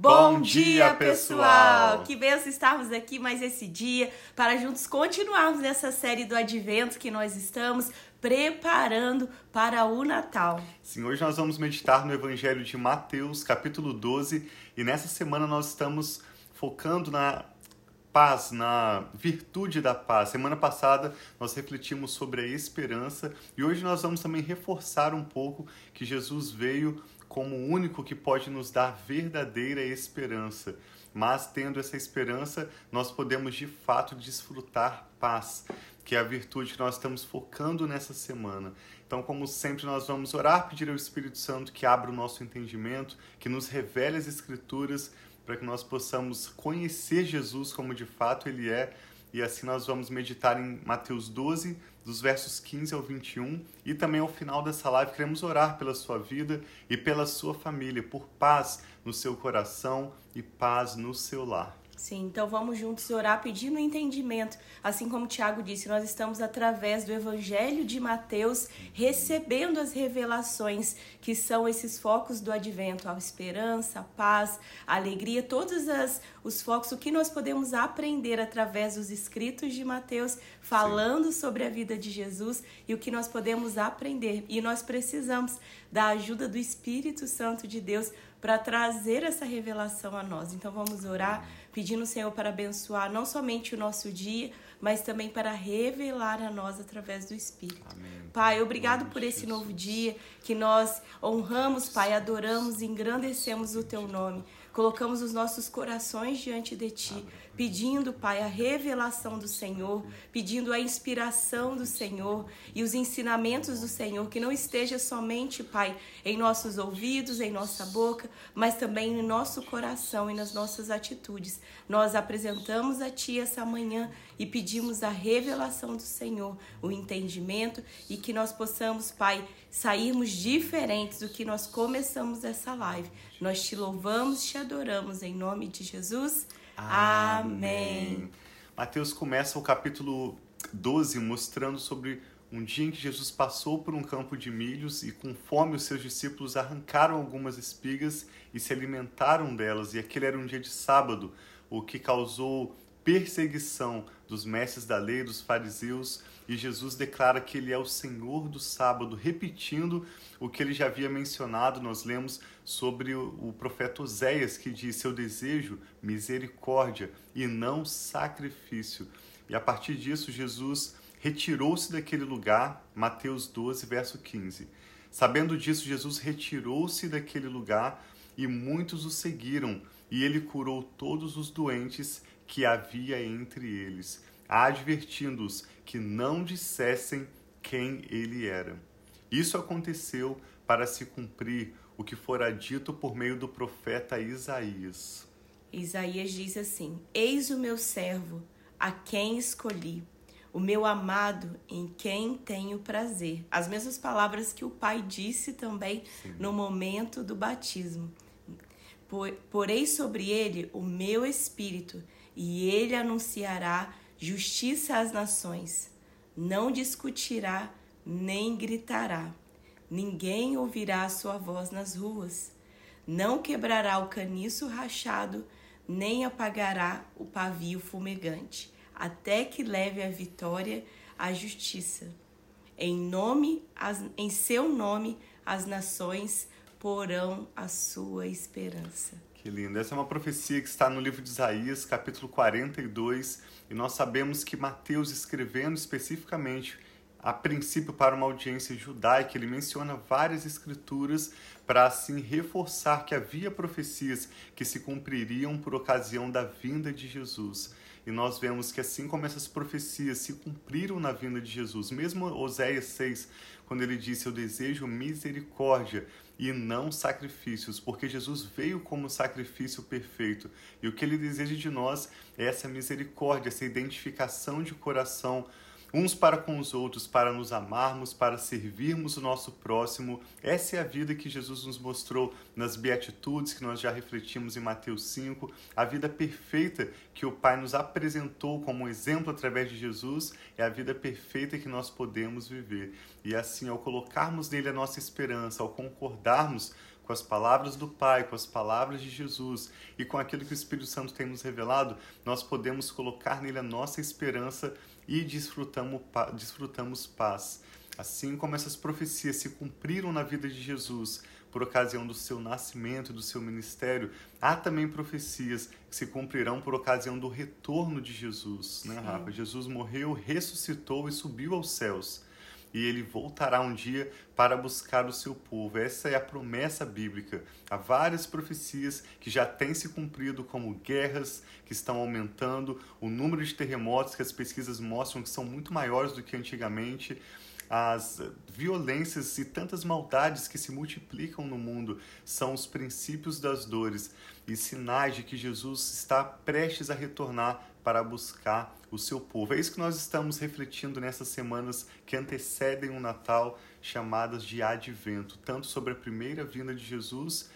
Bom dia, pessoal! Que benção estarmos aqui mais esse dia para juntos continuarmos nessa série do Advento que nós estamos preparando para o Natal. Sim, hoje nós vamos meditar no Evangelho de Mateus, capítulo 12, e nessa semana nós estamos focando na paz, na virtude da paz. Semana passada nós refletimos sobre a esperança e hoje nós vamos também reforçar um pouco que Jesus veio como o único que pode nos dar verdadeira esperança. Mas tendo essa esperança, nós podemos de fato desfrutar paz, que é a virtude que nós estamos focando nessa semana. Então, como sempre, nós vamos orar, pedir ao Espírito Santo que abra o nosso entendimento, que nos revele as Escrituras, para que nós possamos conhecer Jesus como de fato Ele é. E assim nós vamos meditar em Mateus 12, dos versos 15 ao 21. E também ao final dessa live queremos orar pela sua vida e pela sua família, por paz no seu coração e paz no seu lar. Sim, então vamos juntos orar pedindo entendimento. Assim como o Tiago disse, nós estamos através do Evangelho de Mateus recebendo as revelações que são esses focos do advento, a esperança, a paz, a alegria, todos as, os focos, o que nós podemos aprender através dos escritos de Mateus, falando Sim. sobre a vida de Jesus e o que nós podemos aprender. E nós precisamos da ajuda do Espírito Santo de Deus para trazer essa revelação a nós. Então vamos orar pedindo o Senhor para abençoar não somente o nosso dia, mas também para revelar a nós através do Espírito. Amém. Pai, obrigado por esse novo dia que nós honramos, Pai, adoramos e engrandecemos o teu nome. Colocamos os nossos corações diante de ti, pedindo, Pai, a revelação do Senhor, pedindo a inspiração do Senhor e os ensinamentos do Senhor, que não esteja somente, Pai, em nossos ouvidos, em nossa boca, mas também em nosso coração e nas nossas atitudes. Nós apresentamos a Ti essa manhã e pedimos a revelação do Senhor, o entendimento e que nós possamos, Pai, sairmos diferentes do que nós começamos essa live. Nós te louvamos, te adoramos em nome de Jesus. Amém. Mateus começa o capítulo 12 mostrando sobre um dia em que Jesus passou por um campo de milhos e com fome os seus discípulos arrancaram algumas espigas e se alimentaram delas. E aquele era um dia de sábado, o que causou perseguição dos mestres da lei, dos fariseus, e Jesus declara que ele é o Senhor do sábado, repetindo o que ele já havia mencionado. Nós lemos sobre o, profeta Oséias, que diz: Seu desejo, misericórdia e não sacrifício. E a partir disso, Jesus retirou-se daquele lugar, Mateus 12, verso 15. Sabendo disso, Jesus retirou-se daquele lugar e muitos o seguiram, e ele curou todos os doentes que havia entre eles advertindo-os que não dissessem quem ele era. Isso aconteceu para se cumprir o que fora dito por meio do profeta Isaías. Isaías diz assim: Eis o meu servo, a quem escolhi, o meu amado, em quem tenho prazer. As mesmas palavras que o pai disse também Sim. no momento do batismo. Porei sobre ele o meu espírito, e ele anunciará justiça às nações. Não discutirá nem gritará. Ninguém ouvirá a sua voz nas ruas. Não quebrará o caniço rachado, nem apagará o pavio fumegante, até que leve a vitória à justiça. Em nome, em seu nome, as nações porão a sua esperança. Que lindo. Essa é uma profecia que está no livro de Isaías, capítulo 42, e nós sabemos que Mateus, escrevendo especificamente a princípio para uma audiência judaica, ele menciona várias escrituras para assim reforçar que havia profecias que se cumpririam por ocasião da vinda de Jesus. E nós vemos que assim como essas profecias se cumpriram na vinda de Jesus, mesmo Oséias 6, quando ele disse: Eu desejo misericórdia e não sacrifícios, porque Jesus veio como sacrifício perfeito. E o que ele deseja de nós é essa misericórdia, essa identificação de coração uns para com os outros, para nos amarmos, para servirmos o nosso próximo. Essa é a vida que Jesus nos mostrou nas beatitudes que nós já refletimos em Mateus 5, a vida perfeita que o Pai nos apresentou como um exemplo através de Jesus, é a vida perfeita que nós podemos viver. E assim, ao colocarmos nele a nossa esperança, ao concordarmos com as palavras do Pai, com as palavras de Jesus e com aquilo que o Espírito Santo tem nos revelado, nós podemos colocar nele a nossa esperança e desfrutamos, desfrutamos paz. Assim como essas profecias se cumpriram na vida de Jesus por ocasião do seu nascimento e do seu ministério, há também profecias que se cumprirão por ocasião do retorno de Jesus, né, Rafa? Jesus morreu, ressuscitou e subiu aos céus e ele voltará um dia para buscar o seu povo. Essa é a promessa bíblica. Há várias profecias que já têm se cumprido, como guerras que estão aumentando, o número de terremotos que as pesquisas mostram que são muito maiores do que antigamente as violências e tantas maldades que se multiplicam no mundo são os princípios das dores e sinais de que Jesus está prestes a retornar para buscar o seu povo. É isso que nós estamos refletindo nessas semanas que antecedem o Natal, chamadas de advento, tanto sobre a primeira vinda de Jesus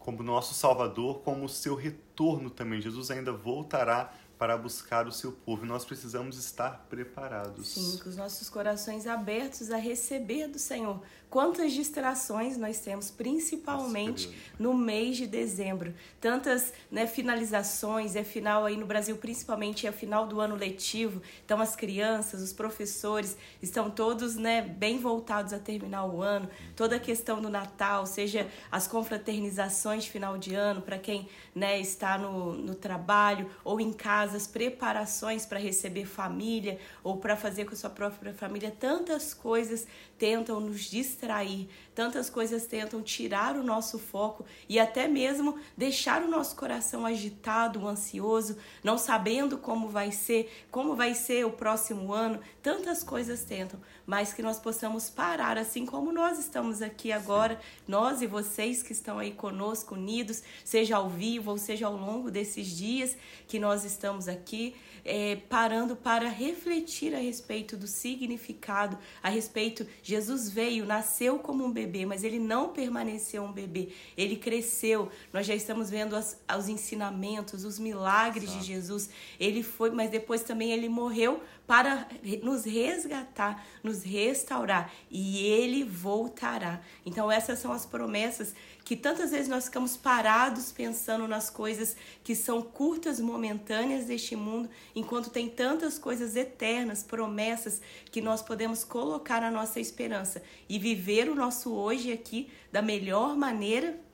como nosso Salvador, como o seu retorno também. Jesus ainda voltará para buscar o seu povo. Nós precisamos estar preparados. Sim, com os nossos corações abertos a receber do Senhor. Quantas distrações nós temos, principalmente no mês de dezembro. Tantas né, finalizações, é final aí no Brasil, principalmente é final do ano letivo. Então as crianças, os professores estão todos né, bem voltados a terminar o ano. Toda a questão do Natal, seja as confraternizações de final de ano, para quem né, está no, no trabalho ou em casa, as preparações para receber família ou para fazer com a sua própria família. Tantas coisas tentam nos distrair, extrair tantas coisas tentam tirar o nosso foco e até mesmo deixar o nosso coração agitado, ansioso, não sabendo como vai ser, como vai ser o próximo ano. Tantas coisas tentam, mas que nós possamos parar, assim como nós estamos aqui agora, Sim. nós e vocês que estão aí conosco, unidos, seja ao vivo ou seja ao longo desses dias que nós estamos aqui é, parando para refletir a respeito do significado, a respeito. Jesus veio, nasceu como um bebê, mas ele não permaneceu um bebê, ele cresceu. Nós já estamos vendo as, os ensinamentos, os milagres Exato. de Jesus. Ele foi, mas depois também ele morreu para nos resgatar, nos restaurar e ele voltará. Então essas são as promessas que tantas vezes nós ficamos parados pensando nas coisas que são curtas, momentâneas deste mundo, enquanto tem tantas coisas eternas, promessas que nós podemos colocar a nossa esperança e viver o nosso hoje aqui da melhor maneira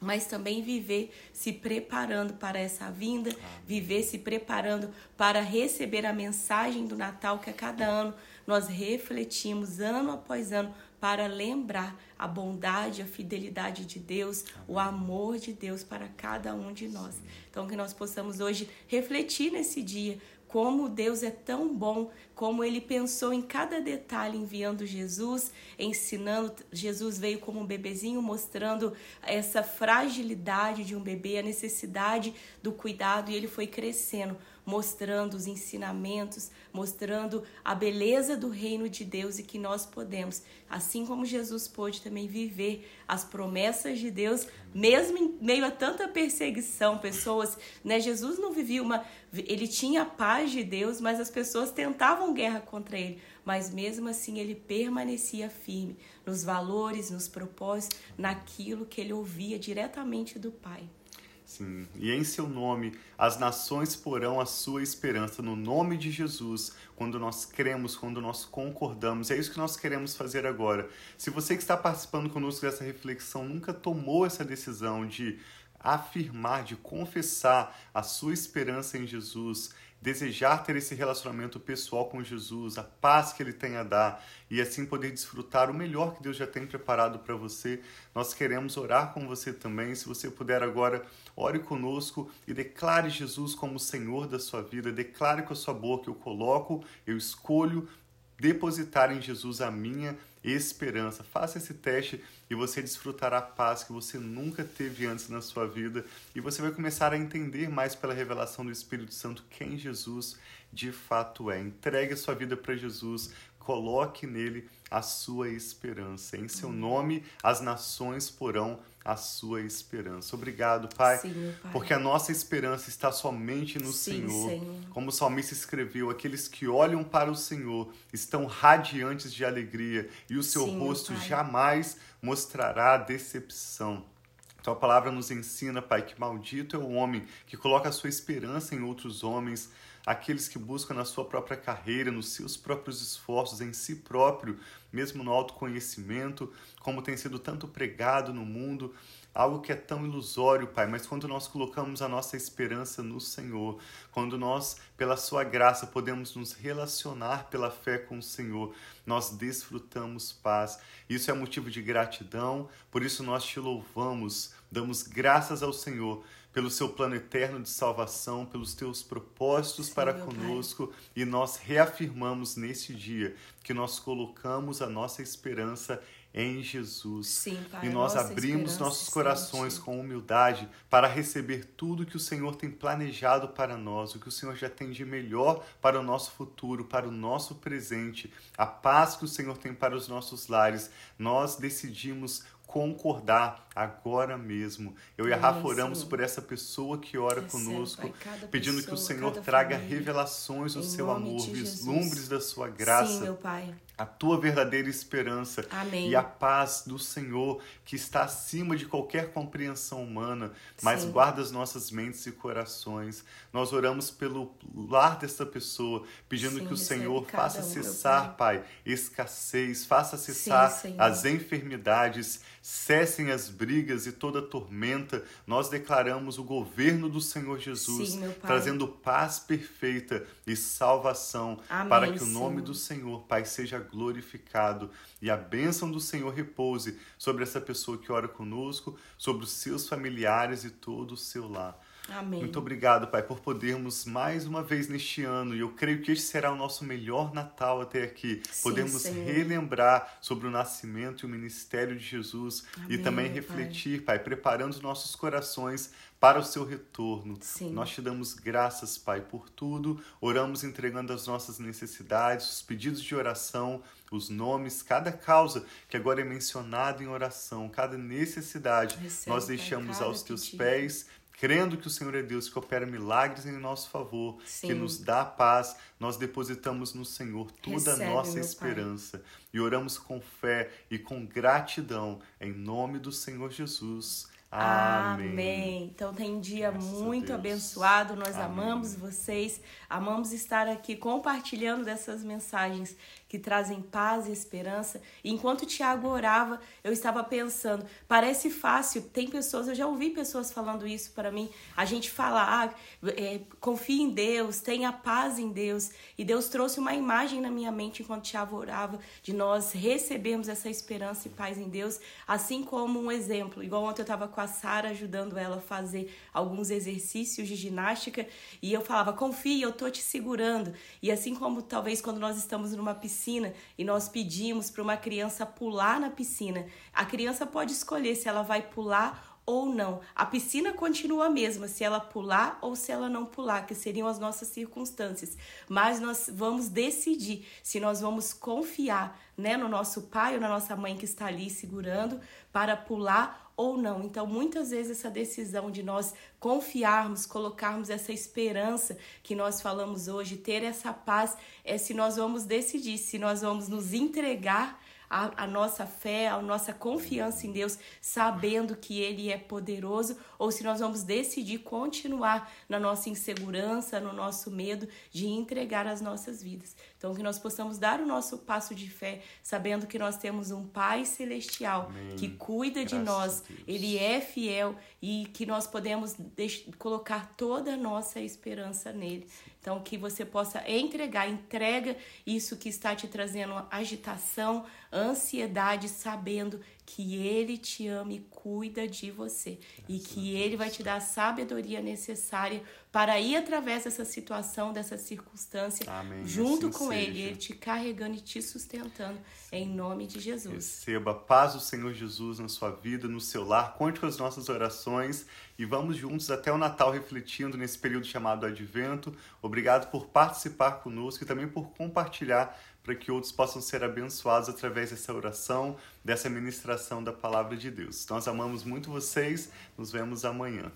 mas também viver se preparando para essa vinda, Amém. viver se preparando para receber a mensagem do Natal que a cada ano nós refletimos ano após ano para lembrar a bondade, a fidelidade de Deus, Amém. o amor de Deus para cada um de nós. Então que nós possamos hoje refletir nesse dia como Deus é tão bom, como ele pensou em cada detalhe enviando Jesus, ensinando. Jesus veio como um bebezinho, mostrando essa fragilidade de um bebê, a necessidade do cuidado, e ele foi crescendo mostrando os ensinamentos, mostrando a beleza do reino de Deus e que nós podemos, assim como Jesus pôde também viver as promessas de Deus, mesmo em meio a tanta perseguição, pessoas, né? Jesus não vivia uma ele tinha a paz de Deus, mas as pessoas tentavam guerra contra ele, mas mesmo assim ele permanecia firme nos valores, nos propósitos, naquilo que ele ouvia diretamente do Pai. Sim, e em seu nome as nações porão a sua esperança no nome de Jesus, quando nós cremos, quando nós concordamos. É isso que nós queremos fazer agora. Se você que está participando conosco dessa reflexão nunca tomou essa decisão de afirmar, de confessar a sua esperança em Jesus, desejar ter esse relacionamento pessoal com Jesus, a paz que Ele tem a dar e assim poder desfrutar o melhor que Deus já tem preparado para você. Nós queremos orar com você também. Se você puder agora, ore conosco e declare Jesus como Senhor da sua vida. Declare com a sua boca: Eu coloco, eu escolho depositar em Jesus a minha esperança. Faça esse teste e você desfrutará a paz que você nunca teve antes na sua vida e você vai começar a entender mais pela revelação do Espírito Santo quem Jesus de fato é. Entregue a sua vida para Jesus, coloque nele a sua esperança. Em seu nome, as nações porão a sua esperança. Obrigado, Pai, Sim, pai. porque a nossa esperança está somente no Sim, Senhor. Senhor. Como o salmista escreveu, aqueles que olham para o Senhor estão radiantes de alegria e o seu Sim, rosto jamais mostrará decepção. Tua palavra nos ensina, Pai, que maldito é o homem que coloca a sua esperança em outros homens, aqueles que buscam na sua própria carreira, nos seus próprios esforços, em si próprio, mesmo no autoconhecimento, como tem sido tanto pregado no mundo, algo que é tão ilusório, Pai, mas quando nós colocamos a nossa esperança no Senhor, quando nós, pela Sua graça, podemos nos relacionar pela fé com o Senhor, nós desfrutamos paz. Isso é motivo de gratidão, por isso nós te louvamos, damos graças ao Senhor pelo seu plano eterno de salvação, pelos teus propósitos Sim, para conosco, e nós reafirmamos neste dia que nós colocamos a nossa esperança em Jesus. Sim, pai, e nós abrimos nossos corações sente. com humildade para receber tudo que o Senhor tem planejado para nós, o que o Senhor já tem de melhor para o nosso futuro, para o nosso presente, a paz que o Senhor tem para os nossos lares. Nós decidimos concordar agora mesmo. Eu e a Rafa oramos por essa pessoa que ora Recebe, conosco, pai, pedindo pessoa, que o Senhor traga família, revelações do seu amor, vislumbres da sua graça. Sim, meu Pai a tua verdadeira esperança Amém. e a paz do Senhor que está acima de qualquer compreensão humana, mas Sim. guarda as nossas mentes e corações. Nós oramos pelo lar dessa pessoa, pedindo Sim, que o Senhor faça um, cessar, pai. pai, escassez, faça cessar Sim, as enfermidades, cessem as brigas e toda tormenta. Nós declaramos o governo do Senhor Jesus, trazendo paz perfeita e salvação Amém, para que o nome do Senhor, Pai, seja glorificado e a bênção do Senhor repouse sobre essa pessoa que ora conosco, sobre os seus familiares e todo o seu lar. Amém. Muito obrigado, Pai, por podermos mais uma vez neste ano, e eu creio que este será o nosso melhor Natal até aqui, Sim, podermos Senhor. relembrar sobre o nascimento e o ministério de Jesus Amém, e também refletir, pai. pai, preparando os nossos corações para o seu retorno. Sim. Nós te damos graças, Pai, por tudo. Oramos entregando as nossas necessidades, os pedidos de oração, os nomes, cada causa que agora é mencionado em oração, cada necessidade, Recebe, nós deixamos pai, aos teus pedido. pés crendo que o Senhor é Deus que opera milagres em nosso favor, Sim. que nos dá paz, nós depositamos no Senhor toda Recebe, a nossa esperança e oramos com fé e com gratidão em nome do Senhor Jesus. Amém. Amém. Então tem um dia muito abençoado. Nós Amém. amamos vocês, amamos estar aqui compartilhando dessas mensagens que trazem paz e esperança. E enquanto o Tiago orava, eu estava pensando, parece fácil, tem pessoas, eu já ouvi pessoas falando isso para mim, a gente fala, ah, é, confia em Deus, tenha paz em Deus. E Deus trouxe uma imagem na minha mente enquanto o Tiago orava, de nós recebermos essa esperança e paz em Deus, assim como um exemplo, igual ontem eu estava com a Sara ajudando ela a fazer alguns exercícios de ginástica, e eu falava, confia, eu tô te segurando. E assim como talvez quando nós estamos numa piscina, e nós pedimos para uma criança pular na piscina, a criança pode escolher se ela vai pular ou não. A piscina continua a mesma, se ela pular ou se ela não pular, que seriam as nossas circunstâncias. Mas nós vamos decidir se nós vamos confiar né, no nosso pai ou na nossa mãe que está ali segurando para pular ou não. Então, muitas vezes essa decisão de nós confiarmos, colocarmos essa esperança que nós falamos hoje, ter essa paz, é se nós vamos decidir, se nós vamos nos entregar a, a, nossa fé, a nossa confiança em Deus, sabendo que Ele é poderoso, ou se nós vamos decidir continuar na nossa insegurança, no nosso medo de entregar as nossas vidas. Então, que nós possamos dar o nosso passo de fé, sabendo que nós temos um Pai Celestial Amém. que cuida Graças de nós, Ele é fiel e que nós podemos colocar toda a nossa esperança nele. Então, que você possa entregar, entrega isso que está te trazendo agitação, ansiedade, sabendo que Ele te ama e cuida de você. e que Ele vai te dar a sabedoria necessária para ir através dessa situação, dessa circunstância, Amém. junto assim com seja. Ele, Ele te carregando e te sustentando, em nome de Jesus. Receba a paz do Senhor Jesus na sua vida, no seu lar. Conte com as nossas orações e vamos juntos até o Natal refletindo nesse período chamado Advento. Obrigado por participar conosco e também por compartilhar para que outros possam ser abençoados através dessa oração, dessa ministração da palavra de Deus. Nós amamos muito vocês, nos vemos amanhã.